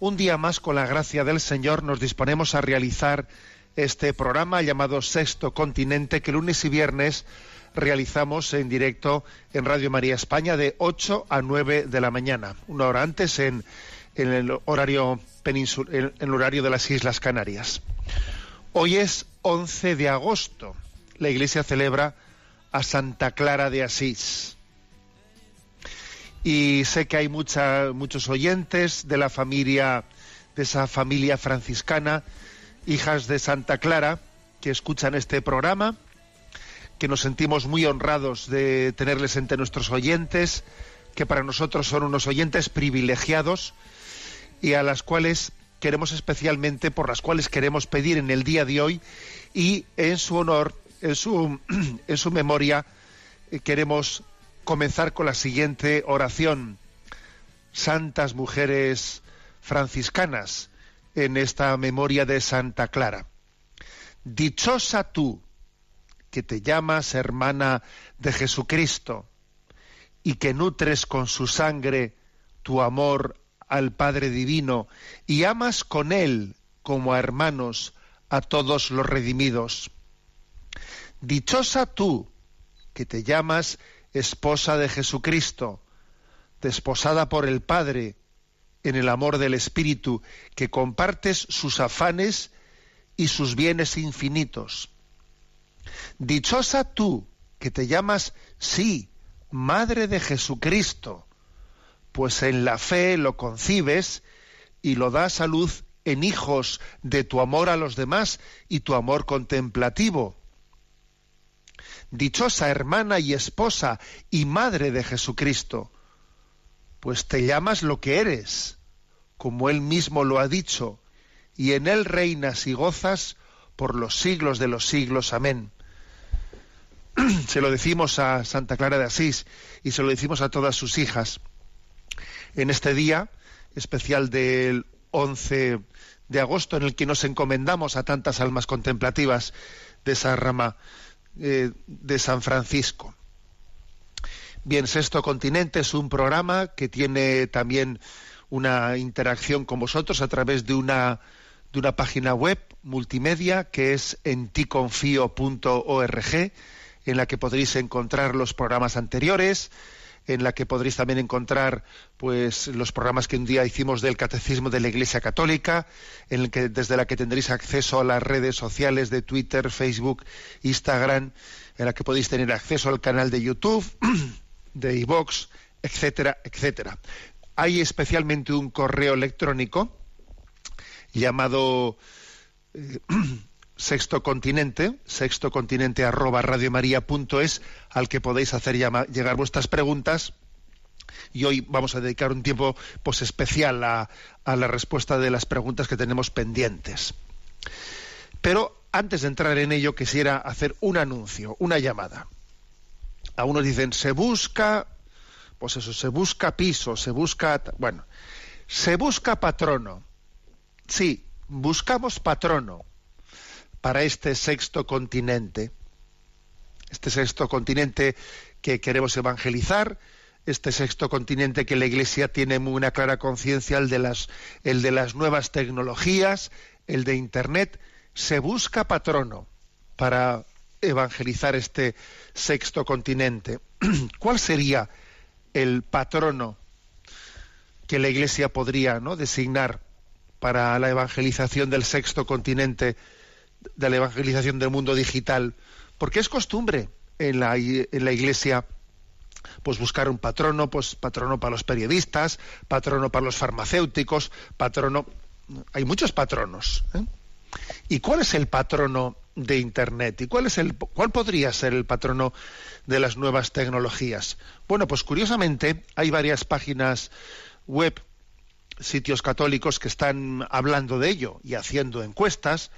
Un día más, con la gracia del Señor, nos disponemos a realizar este programa llamado Sexto Continente, que lunes y viernes realizamos en directo en Radio María España de 8 a 9 de la mañana, una hora antes en, el horario en el horario de las Islas Canarias. Hoy es 11 de agosto. La Iglesia celebra a Santa Clara de Asís y sé que hay mucha- muchos oyentes de la familia, de esa familia franciscana, hijas de Santa Clara, que escuchan este programa, que nos sentimos muy honrados de tenerles entre nuestros oyentes, que para nosotros son unos oyentes privilegiados y a las cuales queremos especialmente, por las cuales queremos pedir en el día de hoy y en su honor, en su, en su memoria, eh, queremos comenzar con la siguiente oración. Santas mujeres franciscanas en esta memoria de Santa Clara. Dichosa tú, que te llamas hermana de Jesucristo y que nutres con su sangre tu amor al Padre Divino y amas con él como a hermanos a todos los redimidos. Dichosa tú, que te llamas esposa de Jesucristo, desposada por el Padre en el amor del Espíritu, que compartes sus afanes y sus bienes infinitos. Dichosa tú, que te llamas, sí, Madre de Jesucristo, pues en la fe lo concibes y lo das a luz en hijos de tu amor a los demás y tu amor contemplativo. Dichosa hermana y esposa y madre de Jesucristo, pues te llamas lo que eres, como él mismo lo ha dicho, y en él reinas y gozas por los siglos de los siglos. Amén. Se lo decimos a Santa Clara de Asís y se lo decimos a todas sus hijas. En este día especial del 11 de agosto, en el que nos encomendamos a tantas almas contemplativas de esa rama eh, de San Francisco. Bien, Sexto Continente es un programa que tiene también una interacción con vosotros a través de una, de una página web multimedia que es enticonfio.org, en la que podréis encontrar los programas anteriores, en la que podréis también encontrar pues los programas que un día hicimos del catecismo de la Iglesia Católica, en el que desde la que tendréis acceso a las redes sociales de Twitter, Facebook, Instagram, en la que podéis tener acceso al canal de YouTube, de iVox, etcétera, etcétera. Hay especialmente un correo electrónico llamado eh, Sexto Continente, sextocontinente arroba radiomaria.es, al que podéis hacer llegar vuestras preguntas. Y hoy vamos a dedicar un tiempo pues, especial a, a la respuesta de las preguntas que tenemos pendientes. Pero antes de entrar en ello, quisiera hacer un anuncio, una llamada. A unos dicen, se busca, pues eso, se busca piso, se busca, bueno, se busca patrono. Sí, buscamos patrono para este sexto continente. Este sexto continente que queremos evangelizar, este sexto continente que la Iglesia tiene una clara conciencia, el de las, el de las nuevas tecnologías, el de Internet, se busca patrono para evangelizar este sexto continente. ¿Cuál sería el patrono que la Iglesia podría ¿no? designar para la evangelización del sexto continente de la evangelización del mundo digital, porque es costumbre en la, en la Iglesia pues buscar un patrono, pues patrono para los periodistas, patrono para los farmacéuticos, patrono... Hay muchos patronos. ¿eh? ¿Y cuál es el patrono de Internet? ¿Y cuál, es el, cuál podría ser el patrono de las nuevas tecnologías? Bueno, pues curiosamente hay varias páginas web, sitios católicos que están hablando de ello y haciendo encuestas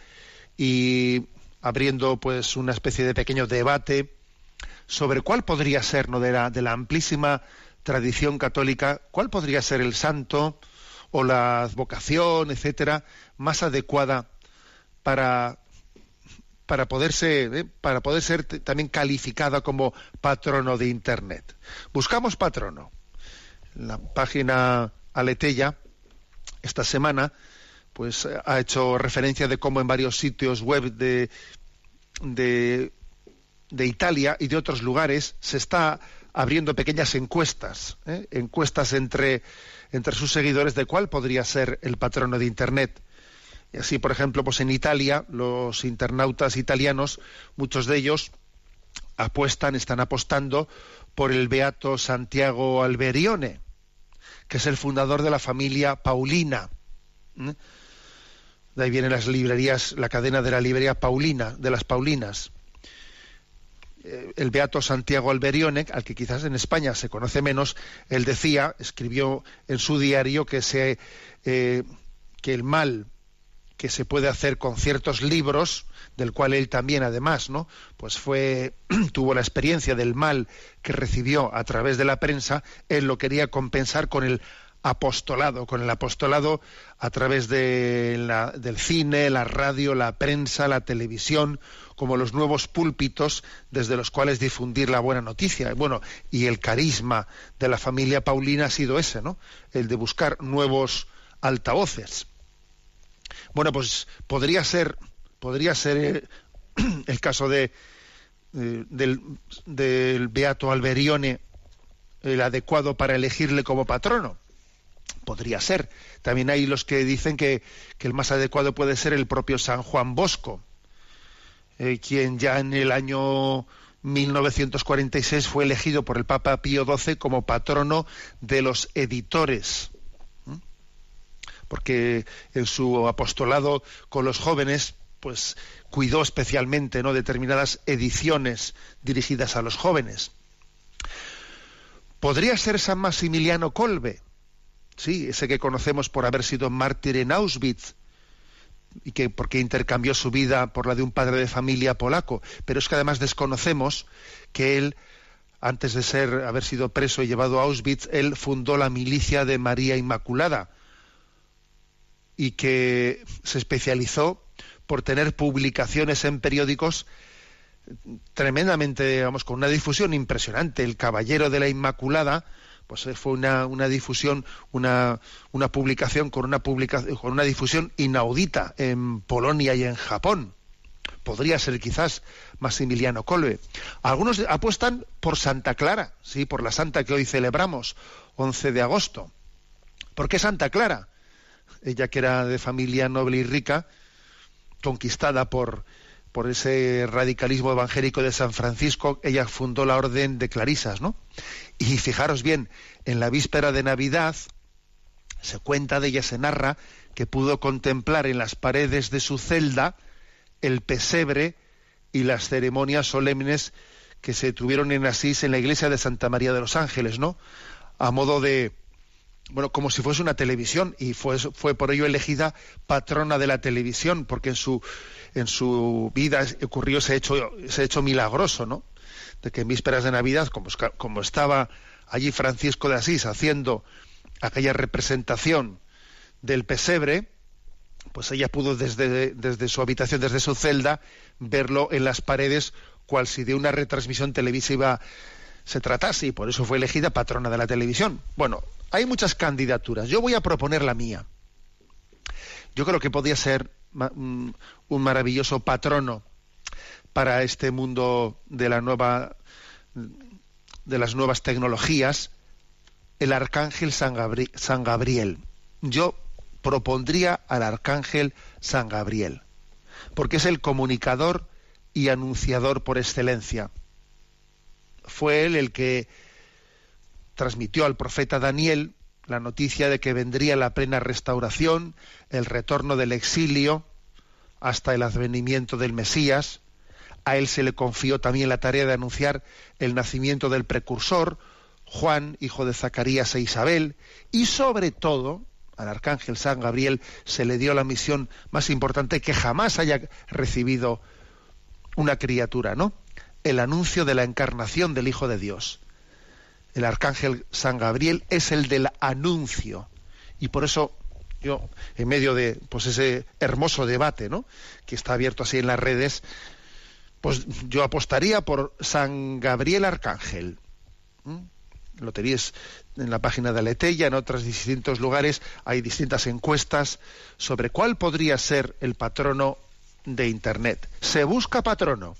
y abriendo pues una especie de pequeño debate sobre cuál podría ser, ¿no? de, la, de la amplísima tradición católica, cuál podría ser el santo o la vocación, etcétera, más adecuada para para poderse ¿eh? para poder ser también calificada como patrono de internet. Buscamos patrono. La página Aleteya esta semana pues ha hecho referencia de cómo en varios sitios web de, de de Italia y de otros lugares se está abriendo pequeñas encuestas, ¿eh? encuestas entre, entre sus seguidores de cuál podría ser el patrono de Internet. Y así, por ejemplo, pues en Italia, los internautas italianos, muchos de ellos apuestan, están apostando por el beato Santiago Alberione, que es el fundador de la familia Paulina. ¿eh? De ahí vienen las librerías, la cadena de la librería Paulina, de las Paulinas. Eh, el beato Santiago Alberione, al que quizás en España se conoce menos, él decía, escribió en su diario que, se, eh, que el mal que se puede hacer con ciertos libros, del cual él también además, ¿no? Pues fue tuvo la experiencia del mal que recibió a través de la prensa, él lo quería compensar con el apostolado, con el apostolado a través de la, del cine, la radio, la prensa, la televisión, como los nuevos púlpitos desde los cuales difundir la buena noticia. Bueno, y el carisma de la familia Paulina ha sido ese, ¿no? El de buscar nuevos altavoces. Bueno, pues podría ser, podría ser eh, el caso de, eh, del, del Beato Alberione el adecuado para elegirle como patrono podría ser. También hay los que dicen que, el más adecuado puede ser el propio San Juan Bosco, eh, quien ya en el año 1946 fue elegido por el Papa Pío XII como patrono de los editores, porque en su apostolado con los jóvenes, pues cuidó especialmente ¿no? determinadas ediciones dirigidas a los jóvenes. Podría ser San Maximiliano Colbe, sí, ese que conocemos por haber sido mártir en Auschwitz y que porque intercambió su vida por la de un padre de familia polaco, pero es que además desconocemos que él antes de ser haber sido preso y llevado a Auschwitz, él fundó la milicia de María Inmaculada y que se especializó por tener publicaciones en periódicos tremendamente, digamos, con una difusión impresionante. El Caballero de la Inmaculada, pues fue una, una difusión, una, una publicación con una publicación, con una difusión inaudita en Polonia y en Japón. Podría ser quizás Maximiliano Colbe. Algunos apuestan por Santa Clara, sí, por la santa que hoy celebramos, 11 de agosto. ¿Por qué Santa Clara? Ella que era de familia noble y rica, conquistada por, por ese radicalismo evangélico de San Francisco, ella fundó la orden de Clarisas, ¿no? Y fijaros bien, en la víspera de Navidad se cuenta de ella, se narra que pudo contemplar en las paredes de su celda el pesebre y las ceremonias solemnes que se tuvieron en Asís en la iglesia de Santa María de los Ángeles, ¿no? A modo de, bueno, como si fuese una televisión y fue, fue por ello elegida patrona de la televisión, porque en su, en su vida ocurrió ese hecho, ese hecho milagroso, ¿no? De que en vísperas de Navidad, como, como estaba allí Francisco de Asís haciendo aquella representación del pesebre, pues ella pudo desde, desde su habitación, desde su celda, verlo en las paredes, cual si de una retransmisión televisiva se tratase, y por eso fue elegida patrona de la televisión. Bueno, hay muchas candidaturas. Yo voy a proponer la mía. Yo creo que podría ser un maravilloso patrono para este mundo de la nueva de las nuevas tecnologías el arcángel San, Gabriel. Yo propondría al arcángel San Gabriel. porque es el comunicador y anunciador por excelencia. Fue él el que transmitió al profeta Daniel la noticia de que vendría la plena restauración, el retorno del exilio, hasta el advenimiento del Mesías. A él se le confió también la tarea de anunciar el nacimiento del precursor, Juan, hijo de Zacarías e Isabel, y sobre todo, al arcángel San Gabriel se le dio la misión más importante que jamás haya recibido una criatura, ¿no? El anuncio de la encarnación del Hijo de Dios. El arcángel San Gabriel es el del anuncio. Y por eso yo, en medio de pues ese hermoso debate, ¿no? que está abierto así en las redes, pues yo apostaría por San Gabriel Arcángel. Tenéis en la página de Aletella, en otros distintos lugares hay distintas encuestas sobre cuál podría ser el patrono de Internet. Se busca patrono,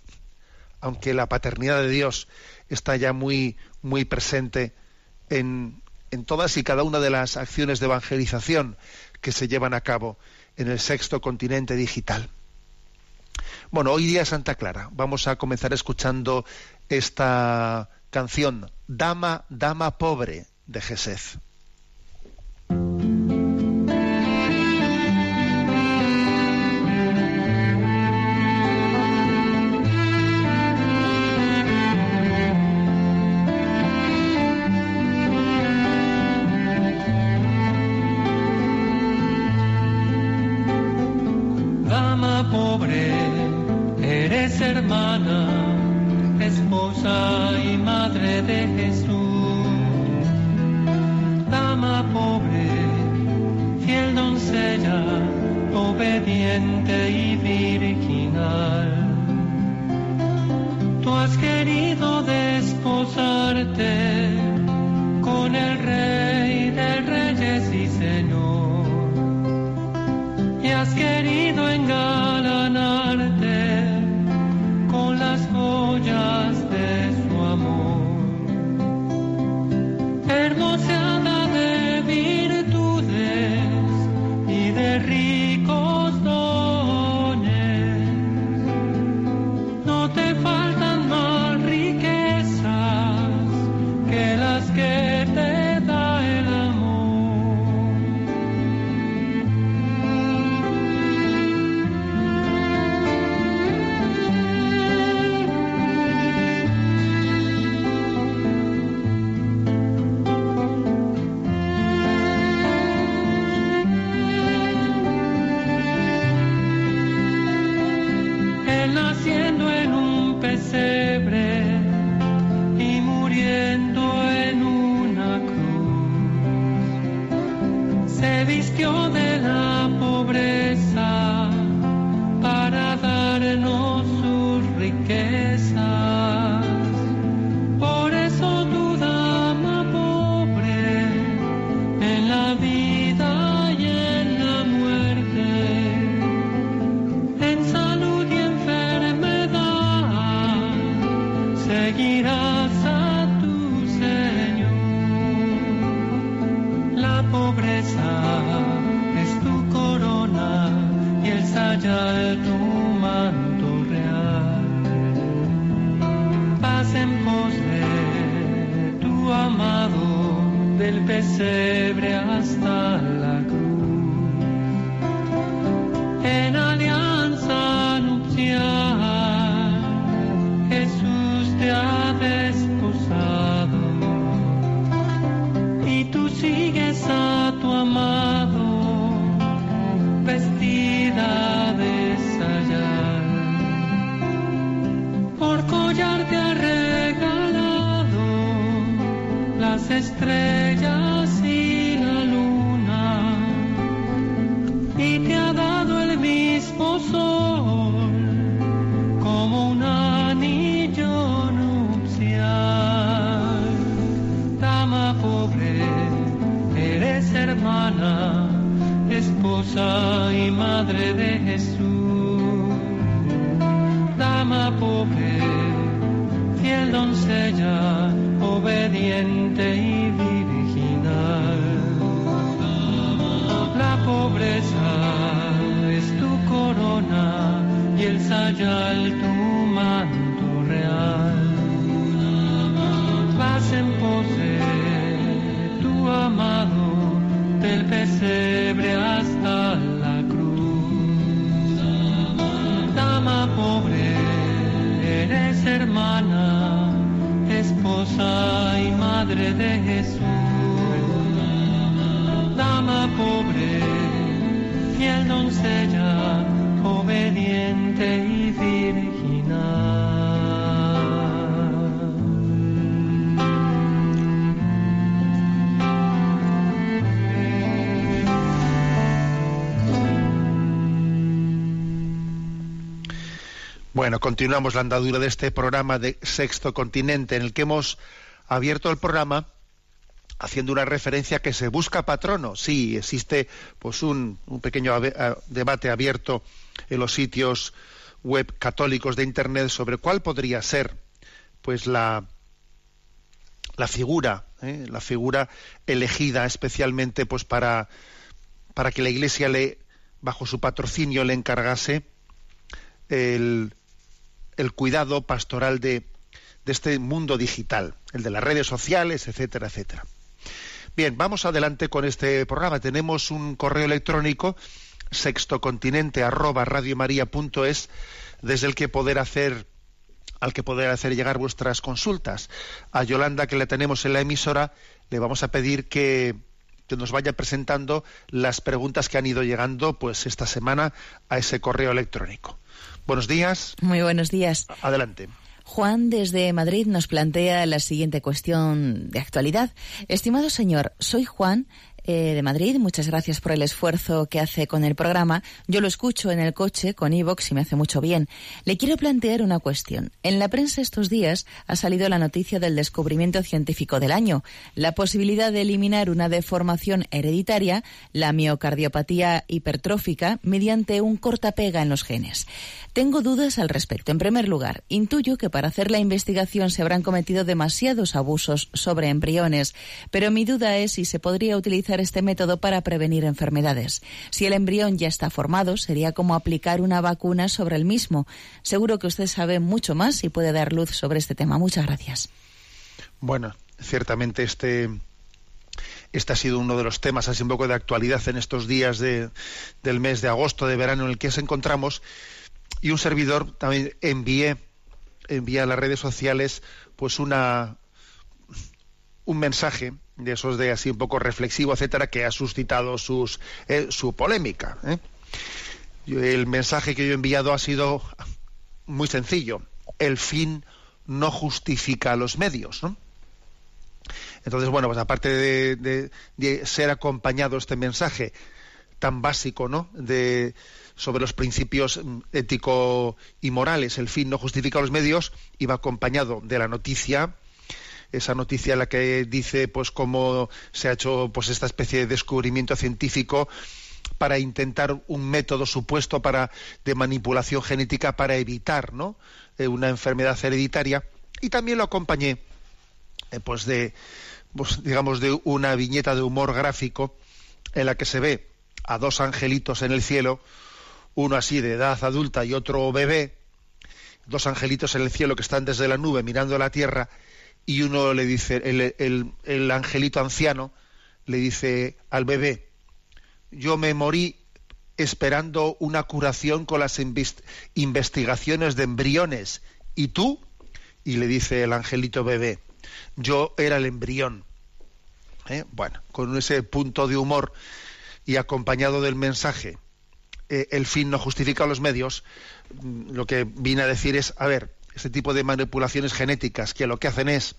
aunque la paternidad de Dios está ya muy, muy presente en, en todas y cada una de las acciones de evangelización que se llevan a cabo en el sexto continente digital. Bueno, hoy día Santa Clara. Vamos a comenzar escuchando esta canción, Dama, Dama Pobre, de Gesed. كيد Continuamos la andadura de este programa de Sexto Continente, en el que hemos abierto el programa haciendo una referencia que se busca patrono. Sí, existe pues un, pequeño debate abierto en los sitios web católicos de Internet sobre cuál podría ser pues la, la figura, ¿eh? la figura elegida especialmente pues para, para que la Iglesia le, bajo su patrocinio le encargase el, el cuidado pastoral de, de este mundo digital, el de las redes sociales, etcétera, etcétera. Bien, vamos adelante con este programa. Tenemos un correo electrónico sextocontinente arroba desde el que poder hacer al que poder hacer llegar vuestras consultas. A Yolanda, que la tenemos en la emisora, le vamos a pedir que, que nos vaya presentando las preguntas que han ido llegando pues esta semana a ese correo electrónico. Buenos días, Muy buenos días. adelante. Juan desde Madrid nos plantea la siguiente cuestión de actualidad. Estimado señor, soy Juan eh, de Madrid. Muchas gracias por el esfuerzo que hace con el programa. Yo lo escucho en el coche con iVox y me hace mucho bien. Le quiero plantear una cuestión. En la prensa estos días ha salido la noticia del descubrimiento científico del año, la posibilidad de eliminar una deformación hereditaria, la miocardiopatía hipertrófica, mediante un cortapega en los genes. Tengo dudas al respecto. En primer lugar, intuyo que para hacer la investigación se habrán cometido demasiados abusos sobre embriones, pero mi duda es si se podría utilizar este método para prevenir enfermedades. Si el embrión ya está formado, sería como aplicar una vacuna sobre el mismo. Seguro que usted sabe mucho más y puede dar luz sobre este tema. Muchas gracias. Bueno, ciertamente este, este ha sido uno de los temas así un poco de actualidad en estos días de, del mes de agosto, de verano, en el que nos encontramos. Y un servidor también envié, envié a las redes sociales pues una un mensaje de esos de así un poco reflexivo, etcétera, que ha suscitado sus, eh, su polémica. ¿eh? El mensaje que yo he enviado ha sido muy sencillo. El fin no justifica los medios. Entonces, bueno, pues aparte de, ser acompañado este mensaje tan básico, ¿no? De, sobre los principios mm, ético y morales, el fin no justifica los medios, iba acompañado de la noticia, esa noticia en la que dice, pues, cómo se ha hecho, pues, esta especie de descubrimiento científico para intentar un método supuesto para de manipulación genética para evitar, ¿no? Eh, una enfermedad hereditaria y también lo acompañé eh, pues de pues, digamos de una viñeta de humor gráfico en la que se ve a dos angelitos en el cielo uno así de edad adulta y otro bebé dos angelitos en el cielo que están desde la nube mirando la tierra y uno le dice el, el- el angelito anciano le dice al bebé yo me morí esperando una curación con las investigaciones de embriones y tú y le dice el angelito bebé yo era el embrión. ¿Eh? Bueno, con ese punto de humor y acompañado del mensaje, eh, el fin no justifica los medios, mm, lo que vine a decir es, a ver, este tipo de manipulaciones genéticas que lo que hacen es,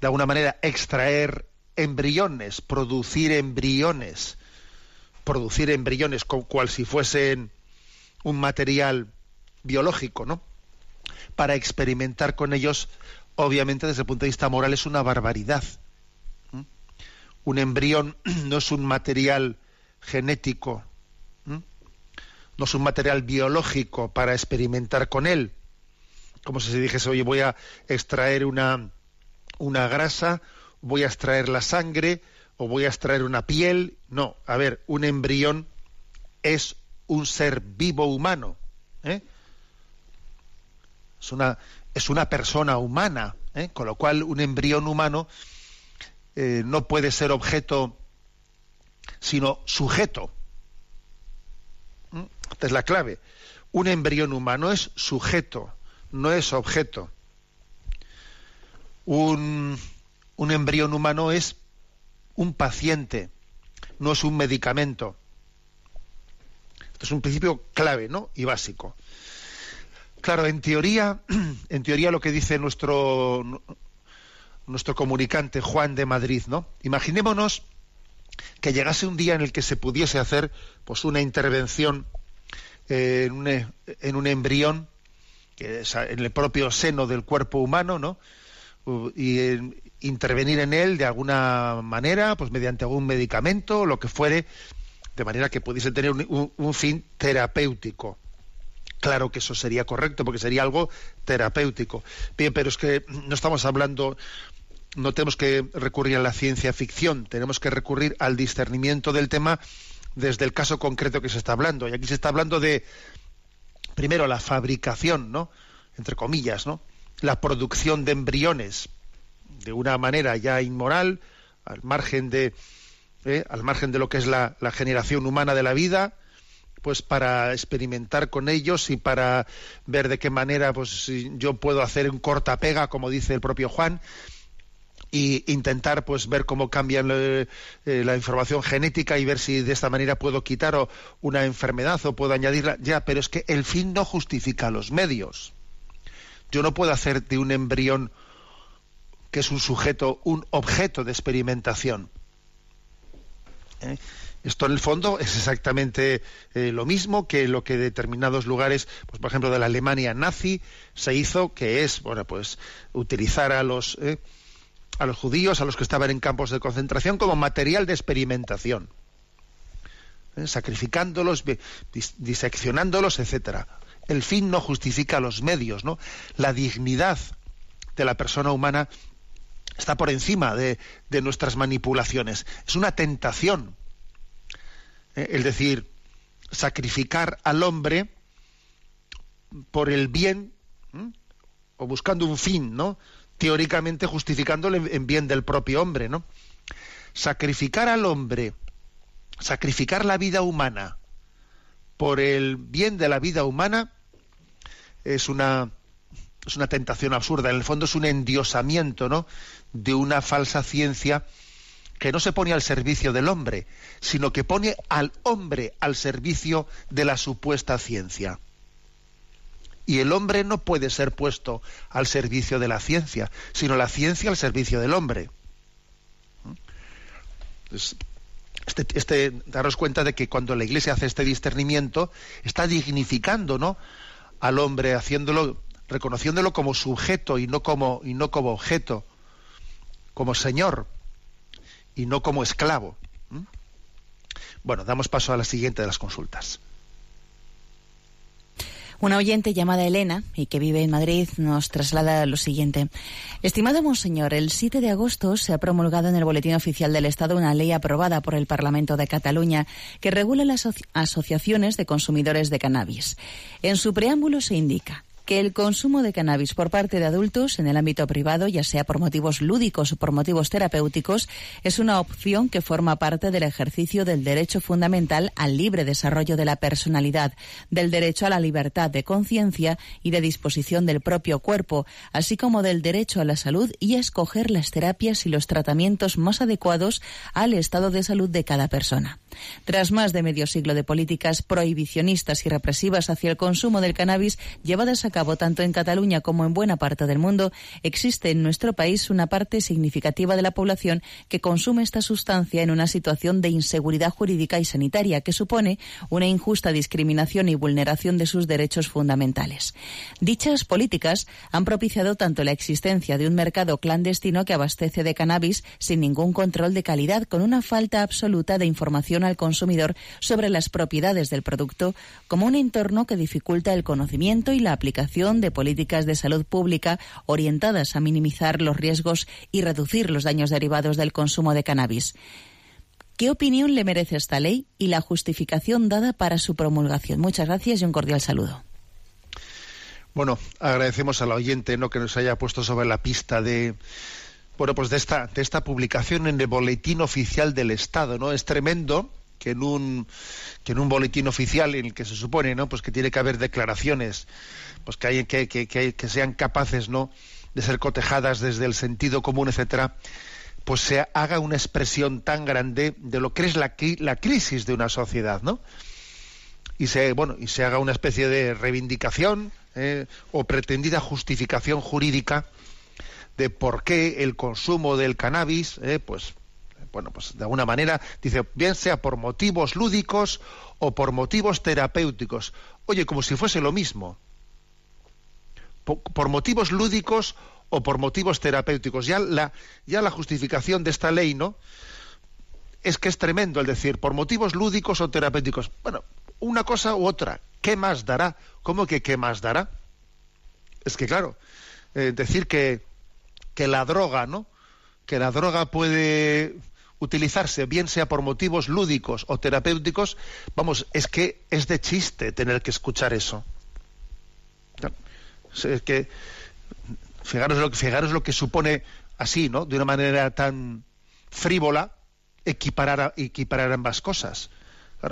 de alguna manera, extraer embriones, producir embriones, producir embriones con cual si fuesen un material biológico, ¿no? Para experimentar con ellos obviamente desde el punto de vista moral es una barbaridad. Un embrión no es un material genético, no es un material biológico para experimentar con él. Como si se dijese, oye, voy a extraer una, una grasa, voy a extraer la sangre o voy a extraer una piel. No, a ver, un embrión es un ser vivo humano. ¿eh? es una, es una persona humana, ¿eh? con lo cual un embrión humano eh, no puede ser objeto, sino sujeto. ¿Mm? Esta es la clave. Un embrión humano es sujeto, no es objeto. Un, un embrión humano es un paciente, no es un medicamento. Esto es un principio clave, ¿no? Y básico. Claro, en teoría, en teoría lo que dice nuestro nuestro comunicante Juan de Madrid, ¿no? Imaginémonos que llegase un día en el que se pudiese hacer pues una intervención eh, en, un, en, un, embrión en el propio seno del cuerpo humano, ¿no? Y intervenir en él de alguna manera, pues mediante algún medicamento, lo que fuere, de manera que pudiese tener un, un fin terapéutico. Claro que eso sería correcto, porque sería algo terapéutico. Bien, pero es que no estamos hablando no tenemos que recurrir a la ciencia ficción, tenemos que recurrir al discernimiento del tema desde el caso concreto que se está hablando. Y aquí se está hablando de, primero, la fabricación, ¿no? Entre comillas, ¿no? La producción de embriones de una manera ya inmoral, al margen de, ¿eh? al margen de lo que es la, la generación humana de la vida, pues para experimentar con ellos y para ver de qué manera pues yo puedo hacer un cortapega, como dice el propio Juan, y intentar pues ver cómo cambia eh, la información genética y ver si de esta manera puedo quitar una enfermedad o puedo añadirla. Ya pero es que el fin no justifica los medios. Yo no puedo hacer de un embrión que es un sujeto un objeto de experimentación. ¿Eh? esto en el fondo es exactamente eh, lo mismo que lo que determinados lugares, pues por ejemplo de la Alemania nazi se hizo, que es bueno pues utilizar a los a los judíos, a los que estaban en campos de concentración, como material de experimentación, ¿eh? sacrificándolos, diseccionándolos, etcétera. El fin no justifica los medios, ¿no? La dignidad de la persona humana está por encima de, nuestras manipulaciones. Es una tentación. ¿eh? El decir, sacrificar al hombre por el bien o buscando un fin, ¿no? Teóricamente justificándolo en bien del propio hombre, ¿no? Sacrificar al hombre, sacrificar la vida humana por el bien de la vida humana es una es una tentación absurda. En el fondo es un endiosamiento, ¿no? De una falsa ciencia que no se pone al servicio del hombre, sino que pone al hombre al servicio de la supuesta ciencia y el hombre no puede ser puesto al servicio de la ciencia, sino la ciencia al servicio del hombre. Este, este, daros cuenta de que cuando la Iglesia hace este discernimiento, está dignificando ¿no? al hombre, haciéndolo, reconociéndolo como sujeto y no como, y no como objeto, como señor y no como esclavo. Bueno, damos paso a la siguiente de las consultas. Una oyente llamada Elena y que vive en Madrid nos traslada lo siguiente. Estimado Monseñor, el 7 de agosto se ha promulgado en el Boletín Oficial del Estado una ley aprobada por el Parlamento de Cataluña que regula las asociaciones de consumidores de cannabis. En su preámbulo se indica que el consumo de cannabis por parte de adultos en el ámbito privado, ya sea por motivos lúdicos o por motivos terapéuticos, es una opción que forma parte del ejercicio del derecho fundamental al libre desarrollo de la personalidad, del derecho a la libertad de conciencia y de disposición del propio cuerpo, así como del derecho a la salud y a escoger las terapias y los tratamientos más adecuados al estado de salud de cada persona. Tras más de medio siglo de políticas prohibicionistas y represivas hacia el consumo del cannabis llevadas a cabo tanto en Cataluña como en buena parte del mundo, existe en nuestro país una parte significativa de la población que consume esta sustancia en una situación de inseguridad jurídica y sanitaria que supone una injusta discriminación y vulneración de sus derechos fundamentales. Dichas políticas han propiciado tanto la existencia de un mercado clandestino que abastece de cannabis sin ningún control de calidad, con una falta absoluta de información al consumidor sobre las propiedades del producto, como un entorno que dificulta el conocimiento y la aplicación de políticas de salud pública orientadas a minimizar los riesgos y reducir los daños derivados del consumo de cannabis. ¿Qué opinión le merece esta ley y la justificación dada para su promulgación? Muchas gracias y un cordial saludo. Bueno, agradecemos al oyente ¿no? que nos haya puesto sobre la pista de bueno pues de esta de esta publicación en el boletín oficial del Estado, ¿no? Es tremendo que en un que en un boletín oficial en el que se supone, ¿no? Pues que tiene que haber declaraciones, pues que hay que, sean capaces, ¿no? de ser cotejadas desde el sentido común, etcétera, pues se haga una expresión tan grande de lo que es la, la crisis de una sociedad, ¿no? Y se, bueno, y se haga una especie de reivindicación eh, o pretendida justificación jurídica de por qué el consumo del cannabis, eh, pues, bueno, pues de alguna manera dice, bien sea por motivos lúdicos o por motivos terapéuticos. Oye, como si fuese lo mismo por motivos lúdicos o por motivos terapéuticos. Ya la, justificación de esta ley, ¿no? Es que es tremendo el decir, por motivos lúdicos o terapéuticos. Bueno, una cosa u otra. ¿Qué más dará? ¿Cómo que qué más dará? Es que, claro, eh, decir que, que la droga, ¿no? Que la droga puede utilizarse, bien sea por motivos lúdicos o terapéuticos, vamos, es que es de chiste tener que escuchar eso. Es que fijaros lo, fijaros lo que supone así, ¿no? De una manera tan frívola equiparar, equiparar ambas cosas.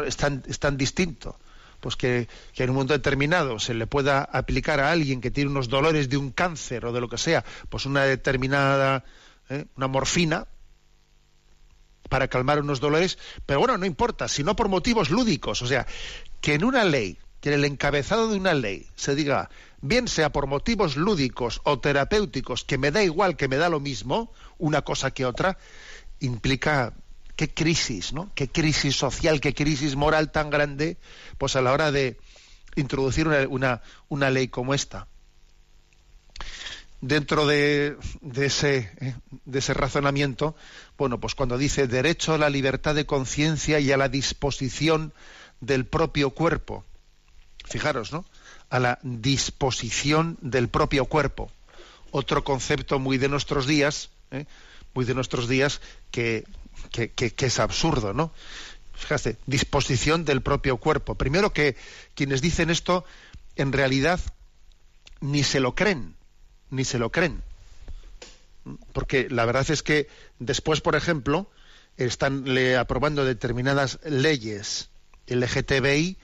es, tan, es tan distinto. Pues que, en un momento determinado se le pueda aplicar a alguien que tiene unos dolores de un cáncer o de lo que sea, pues una determinada, ¿eh? una morfina, para calmar unos dolores, pero bueno, no importa, sino por motivos lúdicos. O sea, que en una ley, que en el encabezado de una ley se diga bien sea por motivos lúdicos o terapéuticos, que me da igual, que me da lo mismo, una cosa que otra, implica qué crisis, ¿no? Qué crisis social, qué crisis moral tan grande, pues a la hora de introducir una, una, ley como esta. Dentro de, ese, de ese razonamiento, bueno, pues cuando dice derecho a la libertad de conciencia y a la disposición del propio cuerpo, fijaros, ¿no? a la disposición del propio cuerpo. Otro concepto muy de nuestros días, ¿eh? muy de nuestros días, que, que, es absurdo, ¿no? Fíjate, disposición del propio cuerpo. Primero que quienes dicen esto, en realidad, ni se lo creen, ni se lo creen. Porque la verdad es que después, por ejemplo, están aprobando determinadas leyes LGTBI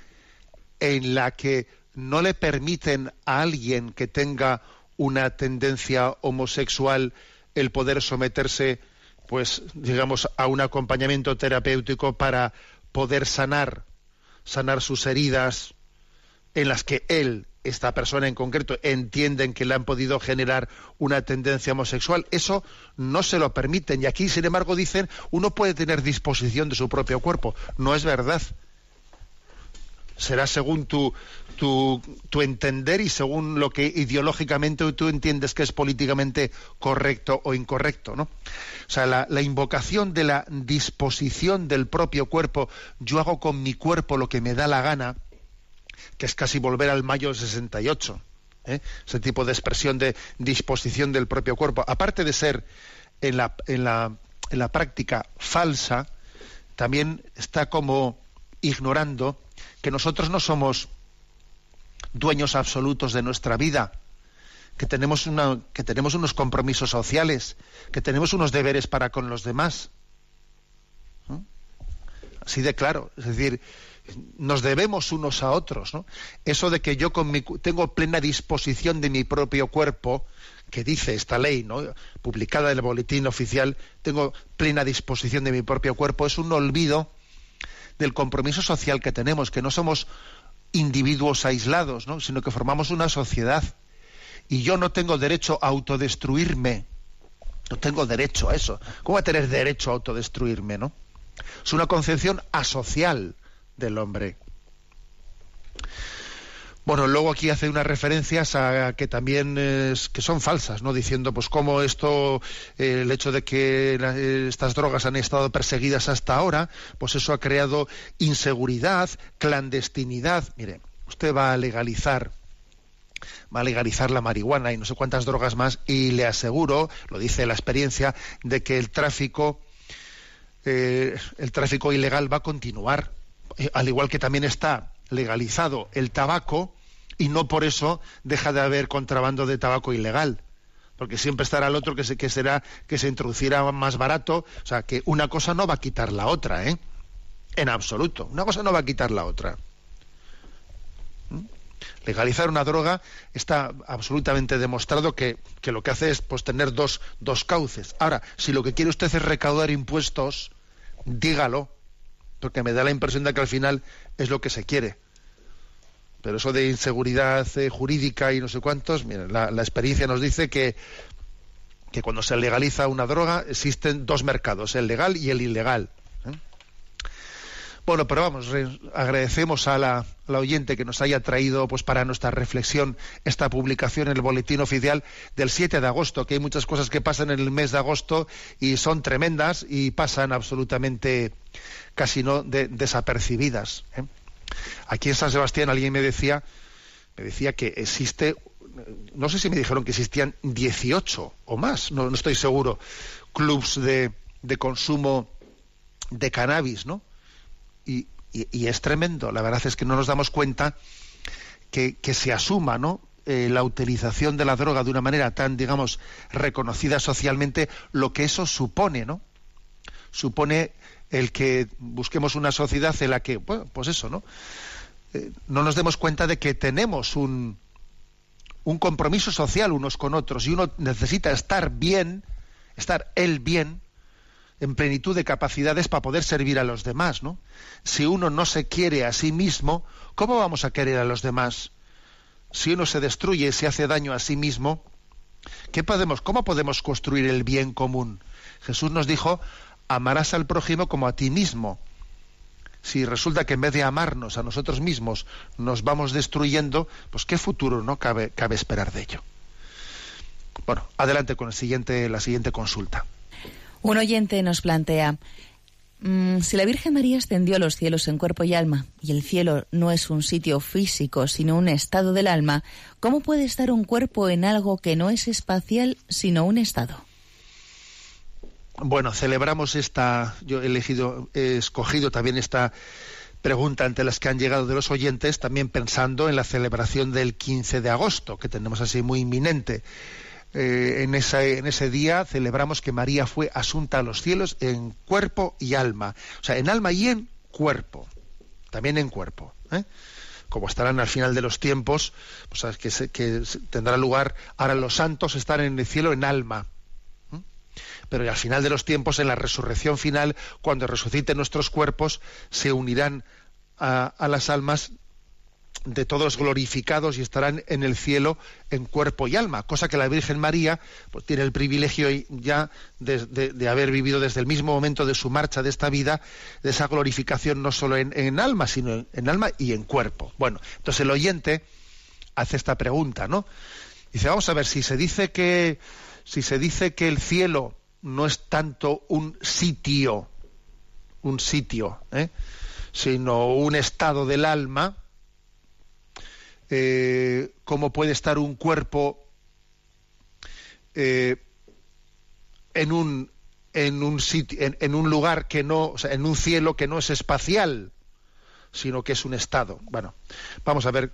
en la que no le permiten a alguien que tenga una tendencia homosexual el poder someterse, pues, digamos, a un acompañamiento terapéutico para poder sanar, sanar sus heridas en las que él, esta persona en concreto, entienden que le han podido generar una tendencia homosexual. Eso no se lo permiten. Y aquí, sin embargo, dicen, uno puede tener disposición de su propio cuerpo. No es verdad será según tu, tu, tu, entender y según lo que ideológicamente tú entiendes que es políticamente correcto o incorrecto, ¿no? O sea, la, la, invocación de la disposición del propio cuerpo, yo hago con mi cuerpo lo que me da la gana, que es casi volver al mayo del 68, ¿eh? ese tipo de expresión de disposición del propio cuerpo, aparte de ser en la, en la, en la práctica falsa, también está como ignorando que nosotros no somos dueños absolutos de nuestra vida, que tenemos, una, que tenemos unos compromisos sociales, que tenemos unos deberes para con los demás. Así de claro. Es decir, nos debemos unos a otros. Eso de que yo con mi, tengo plena disposición de mi propio cuerpo, que dice esta ley, ¿no? publicada en el boletín oficial, tengo plena disposición de mi propio cuerpo, es un olvido del compromiso social que tenemos, que no somos individuos aislados, ¿no? sino que formamos una sociedad. Y yo no tengo derecho a autodestruirme. No tengo derecho a eso. ¿Cómo voy a tener derecho a autodestruirme, no? Es una concepción asocial del hombre. Bueno, luego aquí hace unas referencias a que también que son falsas, ¿no? Diciendo, pues, cómo esto, eh, el hecho de que estas drogas han estado perseguidas hasta ahora, pues eso ha creado inseguridad, clandestinidad. Mire, usted va a legalizar, va a legalizar la marihuana y no sé cuántas drogas más, y le aseguro, lo dice la experiencia, de que el tráfico, eh, el tráfico ilegal va a continuar, eh, al igual que también está legalizado el tabaco, y no por eso deja de haber contrabando de tabaco ilegal porque siempre estará el otro que, se, que será que se introducirá más barato, o sea, que una cosa no va a quitar la otra, ¿eh? En absoluto, una cosa no va a quitar la otra. ¿Mm? Legalizar una droga está absolutamente demostrado que, que, lo que hace es pues, tener dos, dos cauces. Ahora, si lo que quiere usted es recaudar impuestos, dígalo, porque me da la impresión de que al final es lo que se quiere pero eso de inseguridad eh, jurídica y no sé cuántos, la, experiencia nos dice que, que cuando se legaliza una droga existen dos mercados, el legal y el ilegal. ¿eh? Bueno, pero vamos, agradecemos a la, la, oyente que nos haya traído pues para nuestra reflexión esta publicación en el boletín oficial del 7 de agosto, que hay muchas cosas que pasan en el mes de agosto y son tremendas y pasan absolutamente casi no de, desapercibidas. ¿eh? Aquí en San Sebastián alguien me decía, me decía que existe, no sé si me dijeron que existían 18 o más, no, no estoy seguro, clubs de, de, consumo de cannabis, ¿no? Y, y, y, es tremendo. La verdad es que no nos damos cuenta que, que se asuma, ¿no? Eh, la utilización de la droga de una manera tan, digamos, reconocida socialmente, lo que eso supone, ¿no? Supone el que busquemos una sociedad en la que, bueno, pues eso, ¿no? Eh, no nos demos cuenta de que tenemos un, un compromiso social unos con otros y uno necesita estar bien, estar él bien, en plenitud de capacidades para poder servir a los demás, ¿no? Si uno no se quiere a sí mismo, ¿cómo vamos a querer a los demás? Si uno se destruye, se hace daño a sí mismo, ¿qué podemos, ¿cómo podemos construir el bien común? Jesús nos dijo, amarás al prójimo como a ti mismo. Si resulta que en vez de amarnos a nosotros mismos nos vamos destruyendo, pues qué futuro no cabe, cabe esperar de ello. Bueno, adelante con el siguiente, la siguiente consulta. Un oyente nos plantea, mmm, si la Virgen María ascendió a los cielos en cuerpo y alma, y el cielo no es un sitio físico, sino un estado del alma, ¿cómo puede estar un cuerpo en algo que no es espacial, sino un estado? Bueno, celebramos esta, yo he elegido, he escogido también esta pregunta ante las que han llegado de los oyentes, también pensando en la celebración del 15 de agosto, que tenemos así muy inminente. Eh, en, ese día celebramos que María fue asunta a los cielos en cuerpo y alma, o sea, en alma y en cuerpo, también en cuerpo. ¿eh? como estarán al final de los tiempos, pues que, se, que tendrá lugar, ahora los santos están en el cielo en alma, pero al final de los tiempos, en la resurrección final, cuando resuciten nuestros cuerpos, se unirán a, las almas de todos glorificados y estarán en el cielo en cuerpo y alma, cosa que la Virgen María pues, tiene el privilegio ya de, haber vivido desde el mismo momento de su marcha de esta vida, de esa glorificación no solo en, en alma, sino en, en, alma y en cuerpo. Bueno, entonces el oyente hace esta pregunta, ¿no? Dice, vamos a ver, si se dice que, si se dice que el cielo no es tanto un sitio, un sitio, ¿eh? sino un estado del alma, eh, cómo puede estar un cuerpo eh, en un sitio, en, un lugar que no, o sea, en un cielo que no es espacial, sino que es un estado. Bueno, vamos a ver.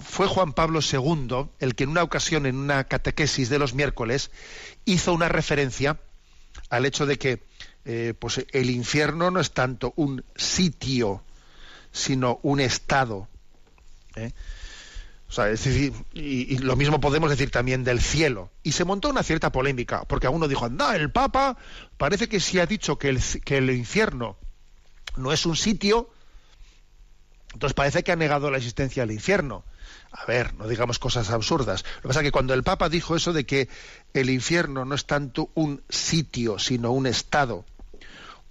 Fue Juan Pablo II el que en una ocasión, en una catequesis de los miércoles, hizo una referencia al hecho de que eh, pues el infierno no es tanto un sitio, sino un estado. ¿eh? O sea, y, lo mismo podemos decir también del cielo. Y se montó una cierta polémica, porque a uno dijo, anda, el Papa parece que sí ha dicho que el infierno no es un sitio, entonces parece que ha negado la existencia del infierno. A ver, no digamos cosas absurdas. Lo que pasa es que cuando el Papa dijo eso de que el infierno no es tanto un sitio, sino un estado,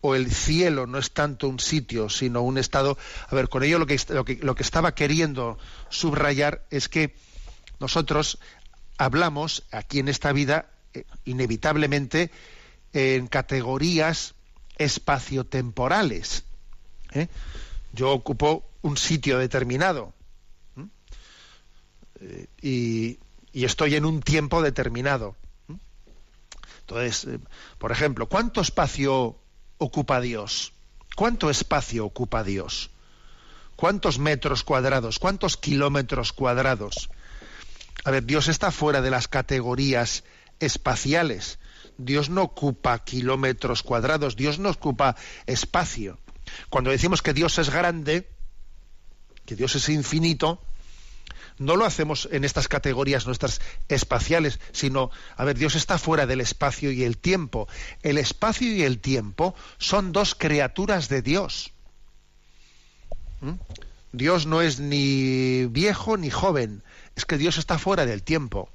o el cielo no es tanto un sitio, sino un estado, a ver, con ello lo que, lo que, lo que estaba queriendo subrayar es que nosotros hablamos aquí en esta vida, eh, inevitablemente, en categorías espaciotemporales. ¿eh? Yo ocupo un sitio determinado eh, y, estoy en un tiempo determinado. Entonces, eh, por ejemplo, ¿cuánto espacio ocupa Dios? ¿Cuánto espacio ocupa Dios? ¿Cuántos metros cuadrados? ¿Cuántos kilómetros cuadrados? A ver, Dios está fuera de las categorías espaciales. Dios no ocupa kilómetros cuadrados, Dios no ocupa espacio. Cuando decimos que Dios es grande, que Dios es infinito, no lo hacemos en estas categorías nuestras espaciales, sino, a ver, Dios está fuera del espacio y el tiempo. El espacio y el tiempo son dos criaturas de Dios. ¿Mm? Dios no es ni viejo ni joven, es que Dios está fuera del tiempo.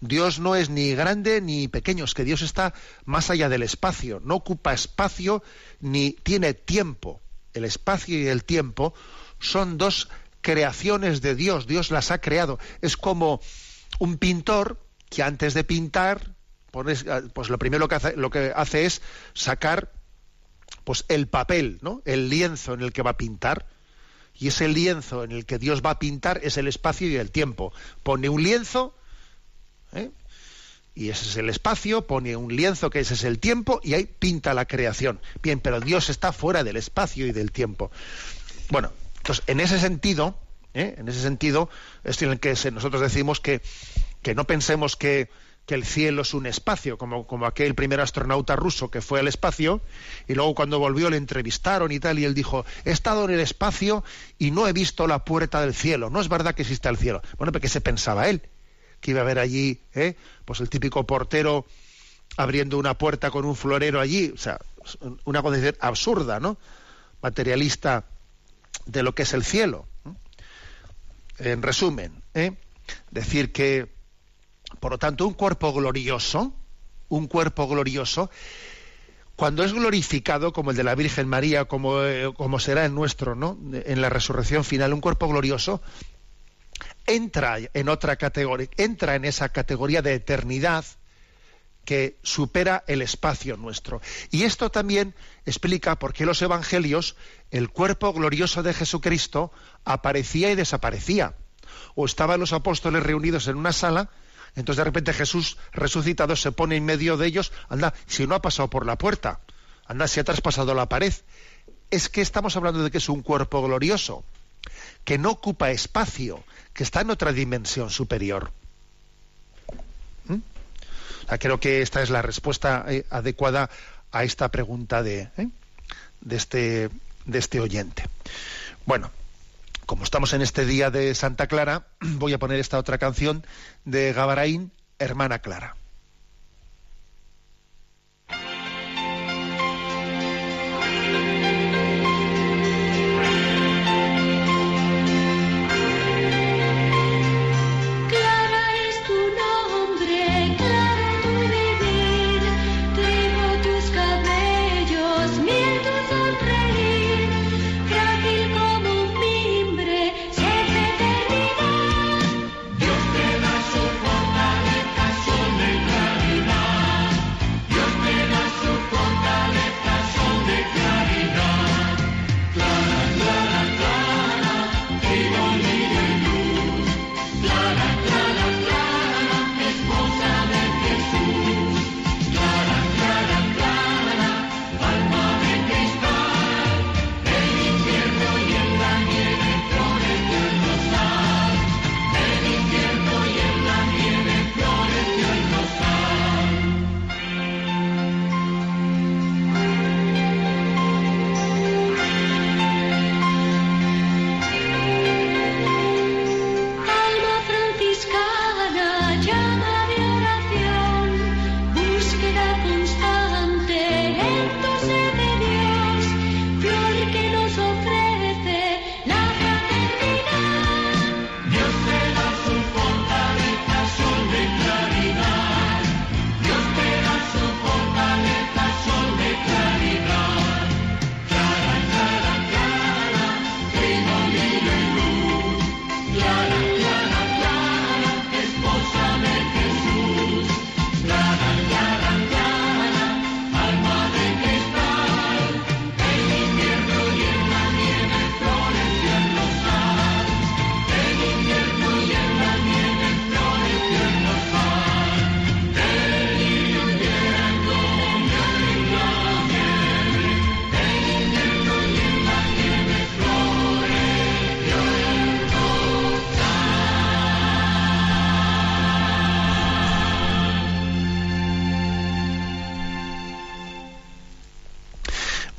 Dios no es ni grande ni pequeño, es que Dios está más allá del espacio, no ocupa espacio ni tiene tiempo. El espacio y el tiempo son dos creaciones de Dios, Dios las ha creado. Es como un pintor que antes de pintar, pues lo primero que hace, lo que hace es sacar pues el papel, ¿no? El lienzo en el que va a pintar. Y ese lienzo en el que Dios va a pintar es el espacio y el tiempo. Pone un lienzo, ¿eh? y ese es el espacio, pone un lienzo que ese es el tiempo, y ahí pinta la creación. Bien, pero Dios está fuera del espacio y del tiempo. Bueno, entonces, en ese sentido, ¿eh? en ese sentido, es en el que nosotros decimos que, que no pensemos que, que el cielo es un espacio, como, como aquel primer astronauta ruso que fue al espacio y luego cuando volvió le entrevistaron y tal y él dijo, he estado en el espacio y no he visto la puerta del cielo, no es verdad que exista el cielo. Bueno, porque se pensaba él? Que iba a haber allí, ¿eh? pues el típico portero abriendo una puerta con un florero allí, o sea, una cosa absurda, ¿no? Materialista de lo que es el cielo. En resumen, ¿eh? decir que, por lo tanto, un cuerpo glorioso, un cuerpo glorioso, cuando es glorificado, como el de la Virgen María, como, eh, como será el nuestro, ¿no? En la resurrección final, un cuerpo glorioso, entra en otra categoría, entra en esa categoría de eternidad que supera el espacio nuestro. Y esto también explica por qué los evangelios, el cuerpo glorioso de Jesucristo aparecía y desaparecía. O estaban los apóstoles reunidos en una sala, entonces de repente Jesús resucitado se pone en medio de ellos, anda, si no ha pasado por la puerta, anda, si ha traspasado la pared. Es que estamos hablando de que es un cuerpo glorioso, que no ocupa espacio, que está en otra dimensión superior creo que esta es la respuesta eh, adecuada a esta pregunta de, eh, de, este, de este oyente. Bueno, como estamos en este día de Santa Clara, voy a poner esta otra canción de Gabaraín, Hermana Clara.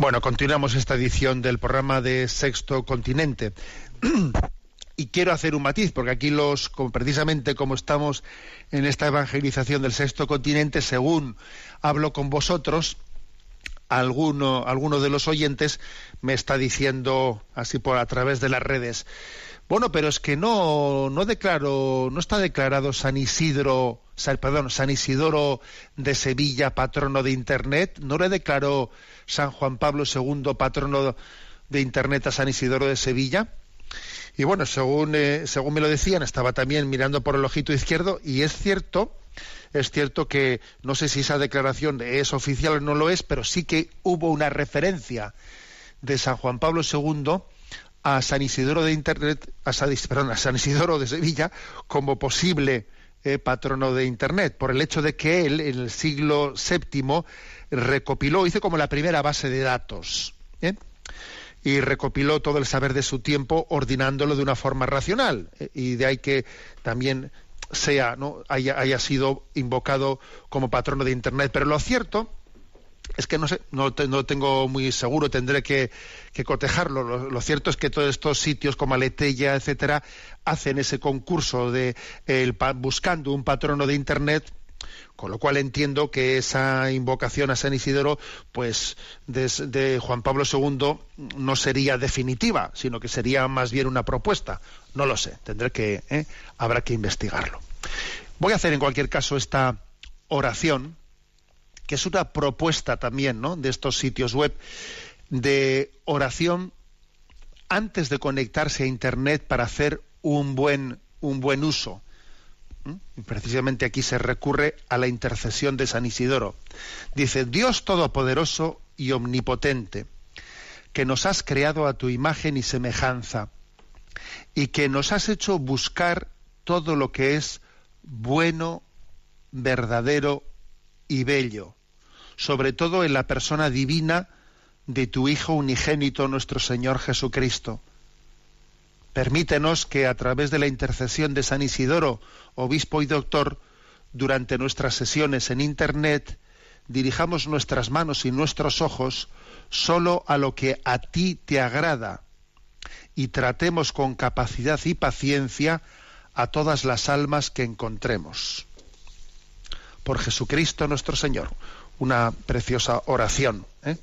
Bueno, continuamos esta edición del programa de Sexto Continente. y quiero hacer un matiz, porque aquí los, precisamente como estamos en esta evangelización del Sexto Continente, según hablo con vosotros, alguno, alguno de los oyentes me está diciendo así por a través de las redes, bueno, pero es que no, no declaro, no está declarado San Isidro, perdón, San Isidoro de Sevilla, patrono de Internet, no le declaró San Juan Pablo II, patrono de Internet a San Isidoro de Sevilla. Y bueno, según, eh, según me lo decían, estaba también mirando por el ojito izquierdo y es cierto, es cierto que no sé si esa declaración es oficial o no lo es, pero sí que hubo una referencia de San Juan Pablo II a San Isidoro de Internet, a San, Isidoro de Sevilla como posible eh, patrono de Internet, por el hecho de que él en el siglo VII recopiló, hizo como la primera base de datos, ¿eh? y recopiló todo el saber de su tiempo ordinándolo de una forma racional, ¿eh? y de ahí que también sea, ¿no? haya, haya sido invocado como patrono de Internet. Pero lo cierto es que no sé, no, lo tengo muy seguro, tendré que, cotejarlo. Lo, cierto es que todos estos sitios como Aletella, etcétera, hacen ese concurso de buscando un patrono de internet con lo cual entiendo que esa invocación a San Isidoro, pues desde Juan Pablo II no sería definitiva, sino que sería más bien una propuesta. No lo sé, tendré que, ¿eh? habrá que investigarlo. Voy a hacer en cualquier caso esta oración que es una propuesta también ¿no? de estos sitios web de oración antes de conectarse a Internet para hacer un buen, un buen uso. Y precisamente aquí se recurre a la intercesión de San Isidoro. Dice, Dios Todopoderoso y Omnipotente, que nos has creado a tu imagen y semejanza, y que nos has hecho buscar todo lo que es bueno, verdadero y bello, sobre todo en la persona divina de tu Hijo unigénito, nuestro Señor Jesucristo. Permítenos que a través de la intercesión de San Isidoro, obispo y doctor, durante nuestras sesiones en Internet, dirijamos nuestras manos y nuestros ojos solo a lo que a ti te agrada y tratemos con capacidad y paciencia a todas las almas que encontremos por Jesucristo nuestro Señor. Una preciosa oración ¿eh?